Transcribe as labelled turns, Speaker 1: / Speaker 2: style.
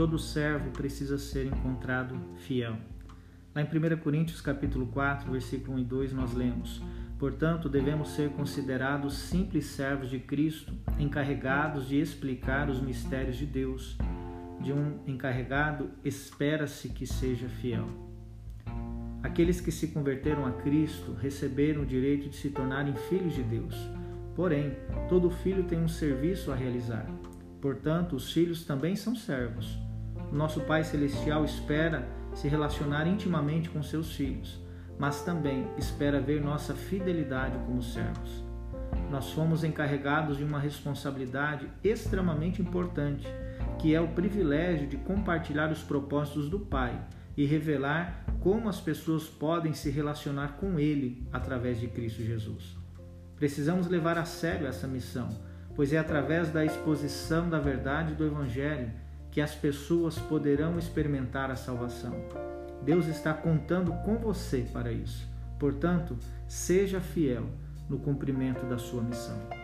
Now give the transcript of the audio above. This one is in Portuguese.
Speaker 1: todo servo precisa ser encontrado fiel. Lá em 1 Coríntios capítulo 4, versículo 1 e 2, nós lemos: Portanto, devemos ser considerados simples servos de Cristo, encarregados de explicar os mistérios de Deus. De um encarregado, espera-se que seja fiel. Aqueles que se converteram a Cristo receberam o direito de se tornarem filhos de Deus. Porém, todo filho tem um serviço a realizar. Portanto, os filhos também são servos. Nosso Pai Celestial espera se relacionar intimamente com seus filhos mas também espera ver nossa fidelidade como servos. Nós fomos encarregados de uma responsabilidade extremamente importante, que é o privilégio de compartilhar os propósitos do Pai e revelar como as pessoas podem se relacionar com Ele através de Cristo Jesus. Precisamos levar a sério essa missão, pois é através da exposição da verdade do Evangelho que as pessoas poderão experimentar a salvação. Deus está contando com você para isso. Portanto, seja fiel no cumprimento da sua missão.